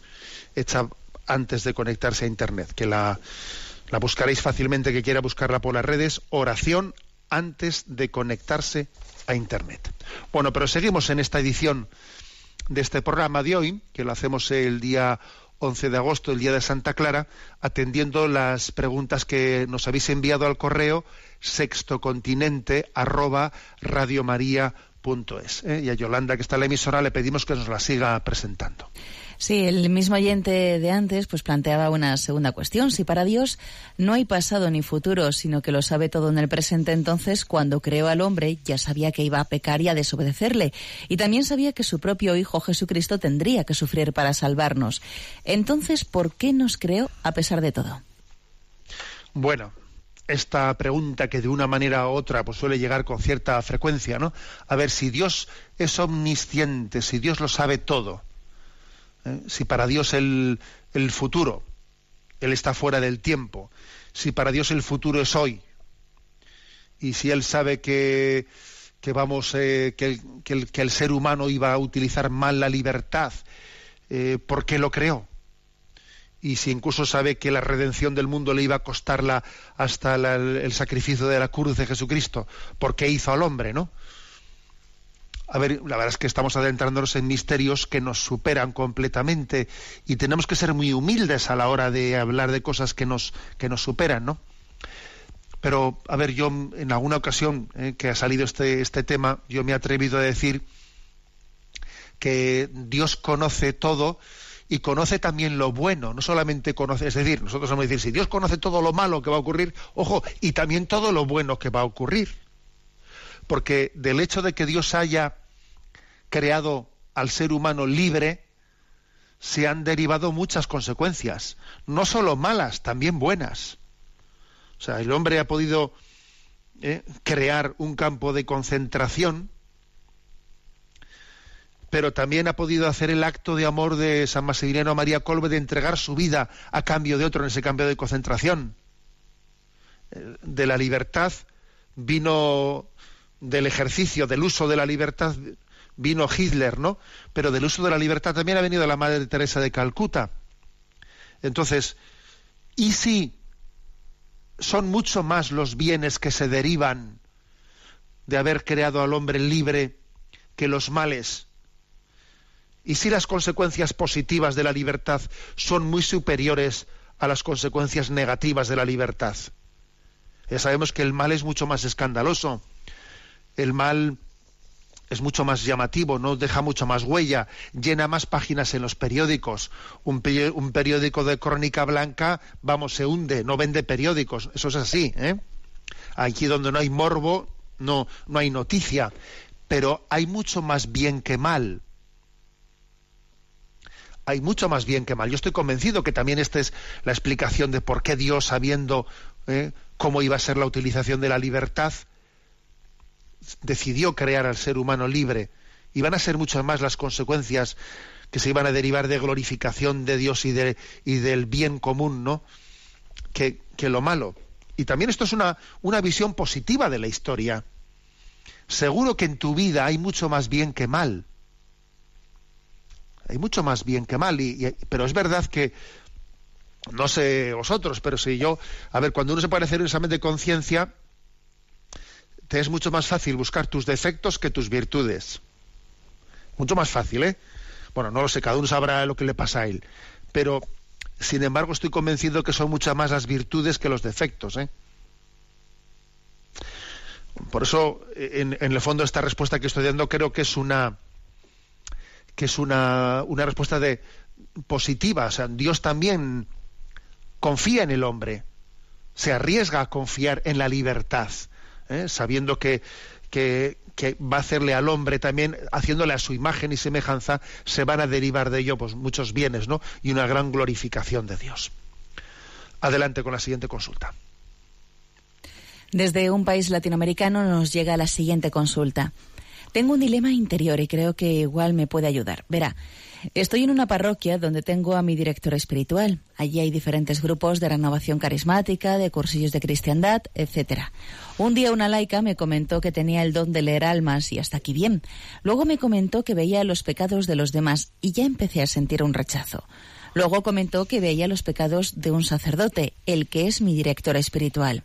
hecha antes de conectarse a Internet, que la, buscaréis fácilmente, que quiera buscarla por las redes, oración antes de conectarse a Internet. Bueno, pero seguimos en esta edición de este programa de hoy, que lo hacemos el día 11 de agosto, el día de Santa Clara, atendiendo las preguntas que nos habéis enviado al correo sextocontinente arroba es. ¿eh? Y a Yolanda, que está en la emisora, le pedimos que nos la siga presentando. Sí, el mismo oyente de antes pues planteaba una segunda cuestión. Si para Dios no hay pasado ni futuro, sino que lo sabe todo en el presente, entonces cuando creó al hombre ya sabía que iba a pecar y a desobedecerle. Y también sabía que su propio Hijo Jesucristo tendría que sufrir para salvarnos. Entonces, ¿por qué nos creó a pesar de todo? Bueno, esta pregunta que de una manera u otra pues suele llegar con cierta frecuencia, ¿no? A ver, si Dios es omnisciente, si Dios lo sabe todo, ¿eh? si para Dios el, el, futuro, Él está fuera del tiempo, si para Dios el futuro es hoy, y si Él sabe que, que vamos, eh, que, el, que, el, ser humano iba a utilizar mal la libertad, eh, ¿por qué lo creó? Y si incluso sabe que la redención del mundo le iba a costarla hasta el, sacrificio de la cruz de Jesucristo, porque hizo al hombre, ¿no? A ver, la verdad es que estamos adentrándonos en misterios que nos superan completamente y tenemos que ser muy humildes a la hora de hablar de cosas que nos, que nos superan, ¿no? Pero, a ver, yo en alguna ocasión eh, que ha salido este, este tema, yo me he atrevido a decir que Dios conoce todo, y conoce también lo bueno, no solamente conoce, es decir, nosotros vamos a decir, si Dios conoce todo lo malo que va a ocurrir, ojo, y también todo lo bueno que va a ocurrir. Porque del hecho de que Dios haya creado al ser humano libre, se han derivado muchas consecuencias, no solo malas, también buenas. O sea, el hombre ha podido eh, crear un campo de concentración pero también ha podido hacer el acto de amor de San Maximiliano María Colbe de entregar su vida a cambio de otro en ese cambio de concentración. Eh, de la libertad vino del ejercicio, del uso de la libertad, vino Hitler, ¿no? Pero del uso de la libertad también ha venido la Madre Teresa de Calcuta. Entonces, ¿y si son mucho más los bienes que se derivan de haber creado al hombre libre que los males? ¿Y si las consecuencias positivas de la libertad son muy superiores a las consecuencias negativas de la libertad? Ya sabemos que el mal es mucho más escandaloso. El mal es mucho más llamativo, no deja mucha más huella, llena más páginas en los periódicos. Un, periódico de crónica blanca, vamos, se hunde, no vende periódicos. Eso es así. ¿eh? Aquí donde no hay morbo, no, no hay noticia. Pero hay mucho más bien que mal hay mucho más bien que mal. Yo estoy convencido que también esta es la explicación de por qué Dios, sabiendo eh, cómo iba a ser la utilización de la libertad, decidió crear al ser humano libre. Y van a ser muchas más las consecuencias que se iban a derivar de glorificación de Dios y, de, y del bien común, ¿no? Que, que, lo malo. Y también esto es una, una visión positiva de la historia. Seguro que en tu vida hay mucho más bien que mal hay mucho más bien que mal, y, pero es verdad que, no sé vosotros, pero si yo, a ver, cuando uno se puede hacer un examen de conciencia, te es mucho más fácil buscar tus defectos que tus virtudes. Mucho más fácil, ¿eh? Bueno, no lo sé, cada uno sabrá lo que le pasa a él. Pero, sin embargo, estoy convencido que son muchas más las virtudes que los defectos, ¿eh? Por eso, en, en el fondo, esta respuesta que estoy dando creo que es una, que es una, una respuesta de positiva. O sea, Dios también confía en el hombre, se arriesga a confiar en la libertad, ¿eh? sabiendo que, que, que, va a hacerle al hombre también, haciéndole a su imagen y semejanza, se van a derivar de ello pues, muchos bienes ¿no? y una gran glorificación de Dios. Adelante con la siguiente consulta. Desde un país latinoamericano nos llega la siguiente consulta. Tengo un dilema interior y creo que igual me puede ayudar. Verá, estoy en una parroquia donde tengo a mi director espiritual. Allí hay diferentes grupos de renovación carismática, de cursillos de cristiandad, etcétera. Un día una laica me comentó que tenía el don de leer almas y hasta aquí bien. Luego me comentó que veía los pecados de los demás y ya empecé a sentir un rechazo. Luego comentó que veía los pecados de un sacerdote, el que es mi director espiritual.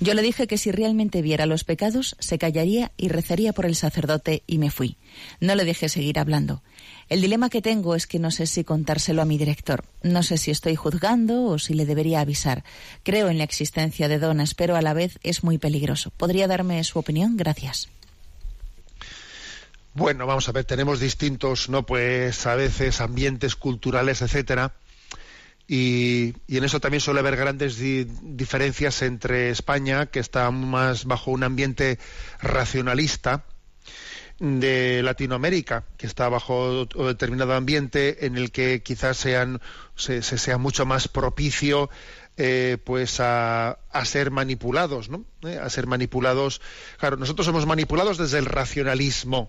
Yo le dije que si realmente viera los pecados, se callaría y rezaría por el sacerdote y me fui. No le dejé seguir hablando. El dilema que tengo es que no sé si contárselo a mi director. No sé si estoy juzgando o si le debería avisar. Creo en la existencia de donas, pero a la vez es muy peligroso. ¿Podría darme su opinión? Gracias. Bueno, vamos a ver, tenemos distintos, ¿no? Pues a veces ambientes culturales, etcétera y, en eso también suele haber grandes diferencias entre España, que está más bajo un ambiente racionalista, de Latinoamérica, que está bajo determinado ambiente en el que quizás sean, se, sea mucho más propicio eh, pues a, ser manipulados, ¿no? Eh, a ser manipulados. Claro, nosotros somos manipulados desde el racionalismo,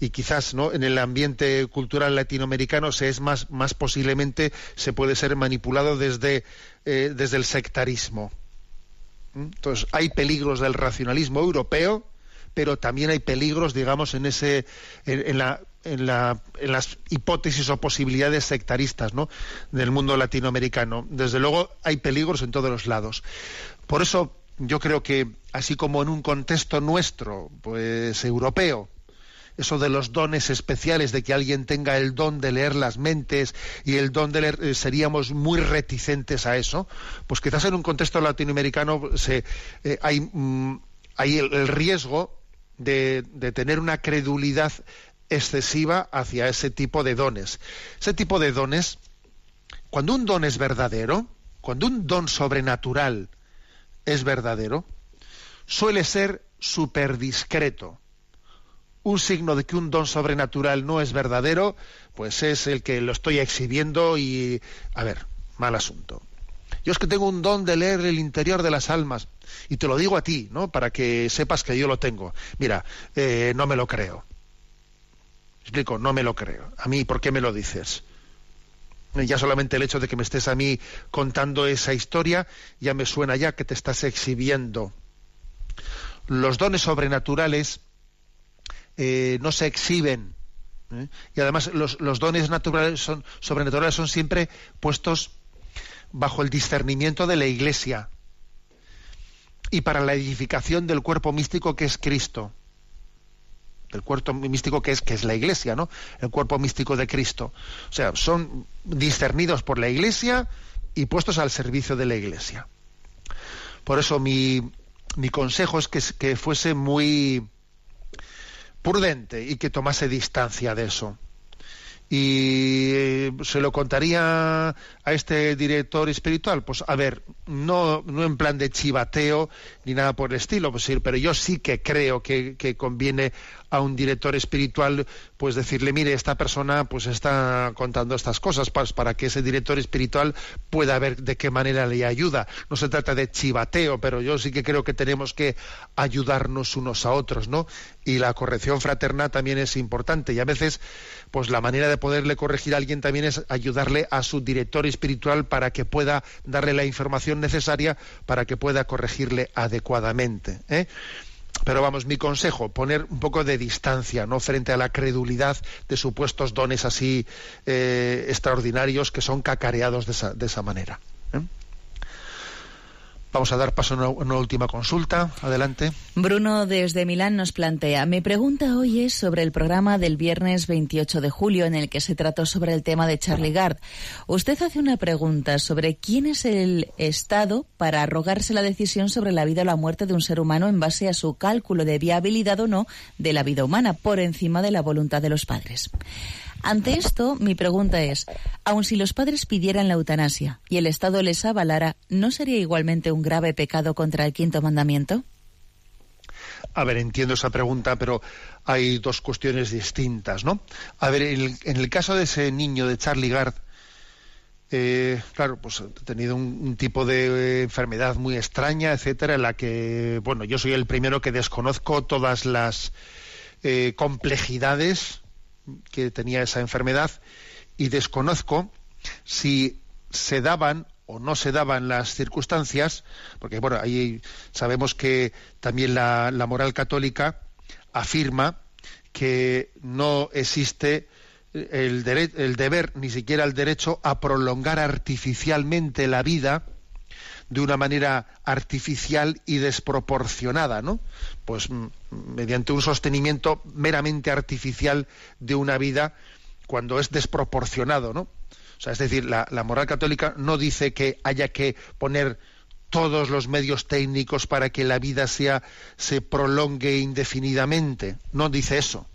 y quizás no en el ambiente cultural latinoamericano se es más, más posiblemente se puede ser manipulado desde, eh, desde el sectarismo. ¿Mm? Entonces hay peligros del racionalismo europeo, pero también hay peligros, digamos, en ese en, la, en, la, en las hipótesis o posibilidades sectaristas ¿no? del mundo latinoamericano. Desde luego hay peligros en todos los lados. Por eso yo creo que así como en un contexto nuestro, pues europeo, eso de los dones especiales, de que alguien tenga el don de leer las mentes y el don de leer, eh, seríamos muy reticentes a eso, pues quizás en un contexto latinoamericano se, eh, hay, mm, hay el, riesgo de, de tener una credulidad excesiva hacia ese tipo de dones. Ese tipo de dones, cuando un don es verdadero, cuando un don sobrenatural es verdadero, suele ser súper discreto un signo de que un don sobrenatural no es verdadero, pues es el que lo estoy exhibiendo y, a ver, mal asunto. Yo es que tengo un don de leer el interior de las almas y te lo digo a ti, ¿no? Para que sepas que yo lo tengo. Mira, eh, no me lo creo. explico, no me lo creo. A mí, ¿por qué me lo dices? Ya solamente el hecho de que me estés a mí contando esa historia ya me suena ya que te estás exhibiendo. Los dones sobrenaturales eh, no se exhiben. ¿eh? Y además los, dones naturales son, sobrenaturales son siempre puestos bajo el discernimiento de la Iglesia y para la edificación del cuerpo místico que es Cristo el cuerpo místico que es que es la iglesia, ¿no? El cuerpo místico de Cristo. O sea, son discernidos por la iglesia y puestos al servicio de la iglesia. Por eso mi, mi consejo es que, que fuese muy prudente y que tomase distancia de eso. Y eh, se lo contaría a este director espiritual pues a ver no no en plan de chivateo ni nada por el estilo pues, pero yo sí que creo que, conviene a un director espiritual pues decirle mire esta persona pues está contando estas cosas para, para que ese director espiritual pueda ver de qué manera le ayuda. No se trata de chivateo pero yo sí que creo que tenemos que ayudarnos unos a otros no y la corrección fraterna también es importante y a veces pues la manera de poderle corregir a alguien también es ayudarle a su director espiritual para que pueda darle la información necesaria para que pueda corregirle adecuadamente ¿eh? Pero vamos, mi consejo, poner un poco de distancia, ¿no? Frente a la credulidad de supuestos dones así eh, extraordinarios que son cacareados de esa, de esa manera. ¿eh? Vamos a dar paso a una, última consulta. Adelante. Bruno desde Milán nos plantea, mi pregunta hoy es sobre el programa del viernes 28 de julio en el que se trató sobre el tema de Charlie Gard. Usted hace una pregunta sobre quién es el Estado para arrogarse la decisión sobre la vida o la muerte de un ser humano en base a su cálculo de viabilidad o no de la vida humana por encima de la voluntad de los padres. Ante esto, mi pregunta es, aun si los padres pidieran la eutanasia y el Estado les avalara, ¿no sería igualmente un grave pecado contra el quinto mandamiento? A ver, entiendo esa pregunta, pero hay dos cuestiones distintas, ¿no? A ver, en el, caso de ese niño de Charlie Gard, eh, claro, pues ha tenido un, tipo de enfermedad muy extraña, etcétera, en la que, bueno, yo soy el primero que desconozco todas las eh, complejidades que tenía esa enfermedad y desconozco si se daban o no se daban las circunstancias, porque bueno, ahí sabemos que también la, moral católica afirma que no existe el, el deber, ni siquiera el derecho, a prolongar artificialmente la vida de una manera artificial y desproporcionada, ¿no? Pues mm, mediante un sostenimiento meramente artificial de una vida cuando es desproporcionado, ¿no? O sea, es decir, la, moral católica no dice que haya que poner todos los medios técnicos para que la vida sea se prolongue indefinidamente. No dice eso.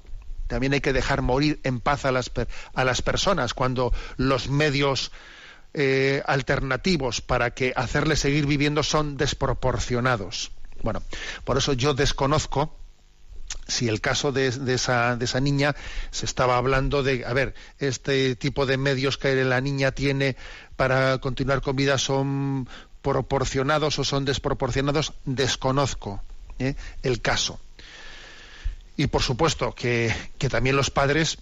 También hay que dejar morir en paz a las, a las personas cuando los medios eh, alternativos para que hacerle seguir viviendo son desproporcionados. Bueno, por eso yo desconozco si el caso de, esa, niña se estaba hablando de, a ver, este tipo de medios que la niña tiene para continuar con vida son proporcionados o son desproporcionados, desconozco ¿eh? el caso. Y por supuesto que también los padres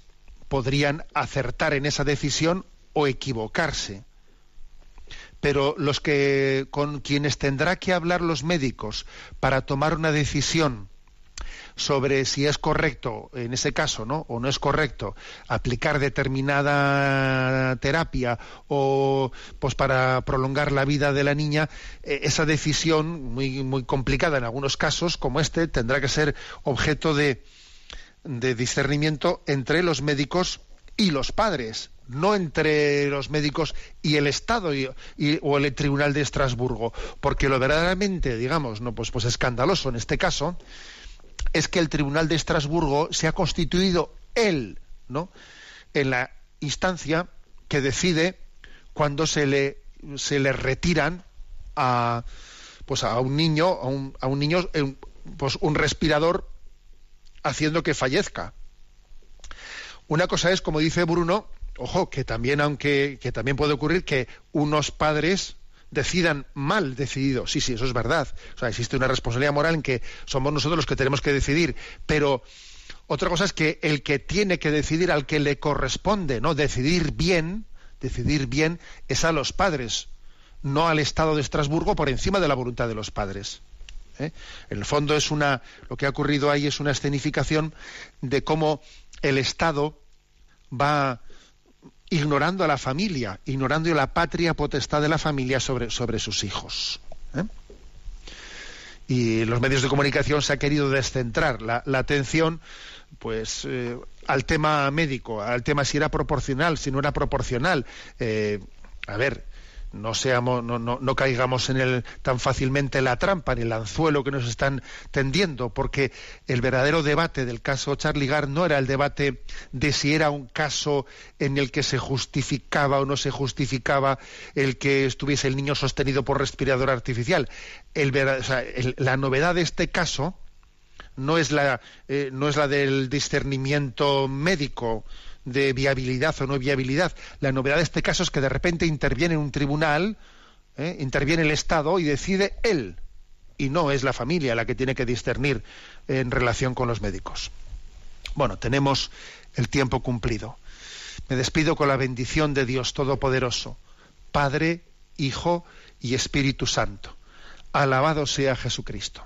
podrían acertar en esa decisión o equivocarse pero los que con quienes tendrá que hablar los médicos para tomar una decisión sobre si es correcto, en ese caso, ¿no? o no es correcto, aplicar determinada terapia o pues para prolongar la vida de la niña, eh, esa decisión muy, muy complicada en algunos casos, como este, tendrá que ser objeto de, de discernimiento entre los médicos y los padres no entre los médicos y el Estado y, o el Tribunal de Estrasburgo, porque lo verdaderamente, digamos, no pues, pues escandaloso en este caso es que el Tribunal de Estrasburgo se ha constituido él, ¿no? En la instancia que decide cuando se le se le retiran a pues a un niño a un, a un niño pues un respirador haciendo que fallezca. Una cosa es, como dice Bruno, ojo, que también, aunque que también puede ocurrir que unos padres decidan mal decidido. Sí, sí, eso es verdad. O sea, existe una responsabilidad moral en que somos nosotros los que tenemos que decidir, pero Otra cosa es que el que tiene que decidir, al que le corresponde, ¿no? Decidir bien, decidir bien es a los padres, no al Estado de Estrasburgo por encima de la voluntad de los padres. ¿eh? En el fondo es una, lo que ha ocurrido ahí es una escenificación de cómo el Estado va ignorando a la familia, ignorando la patria potestad de la familia sobre, sobre sus hijos. ¿eh? Y los medios de comunicación se ha querido descentrar la, atención pues eh, al tema médico, al tema si era proporcional, si no era proporcional. a ver, no seamos, no, no, no, caigamos en el tan fácilmente la trampa, en el anzuelo que nos están tendiendo, porque el verdadero debate del caso Charlie Gard no era el debate de si era un caso en el que se justificaba o no se justificaba el que estuviese el niño sostenido por respirador artificial. El, la novedad de este caso no es la, eh, no es la del discernimiento médico, de viabilidad o no viabilidad. La novedad de este caso es que de repente interviene un tribunal, ¿eh? interviene el Estado y decide él, y no es la familia la que tiene que discernir en relación con los médicos. Bueno, tenemos el tiempo cumplido. Me despido con la bendición de Dios Todopoderoso, Padre, Hijo y Espíritu Santo. Alabado sea Jesucristo.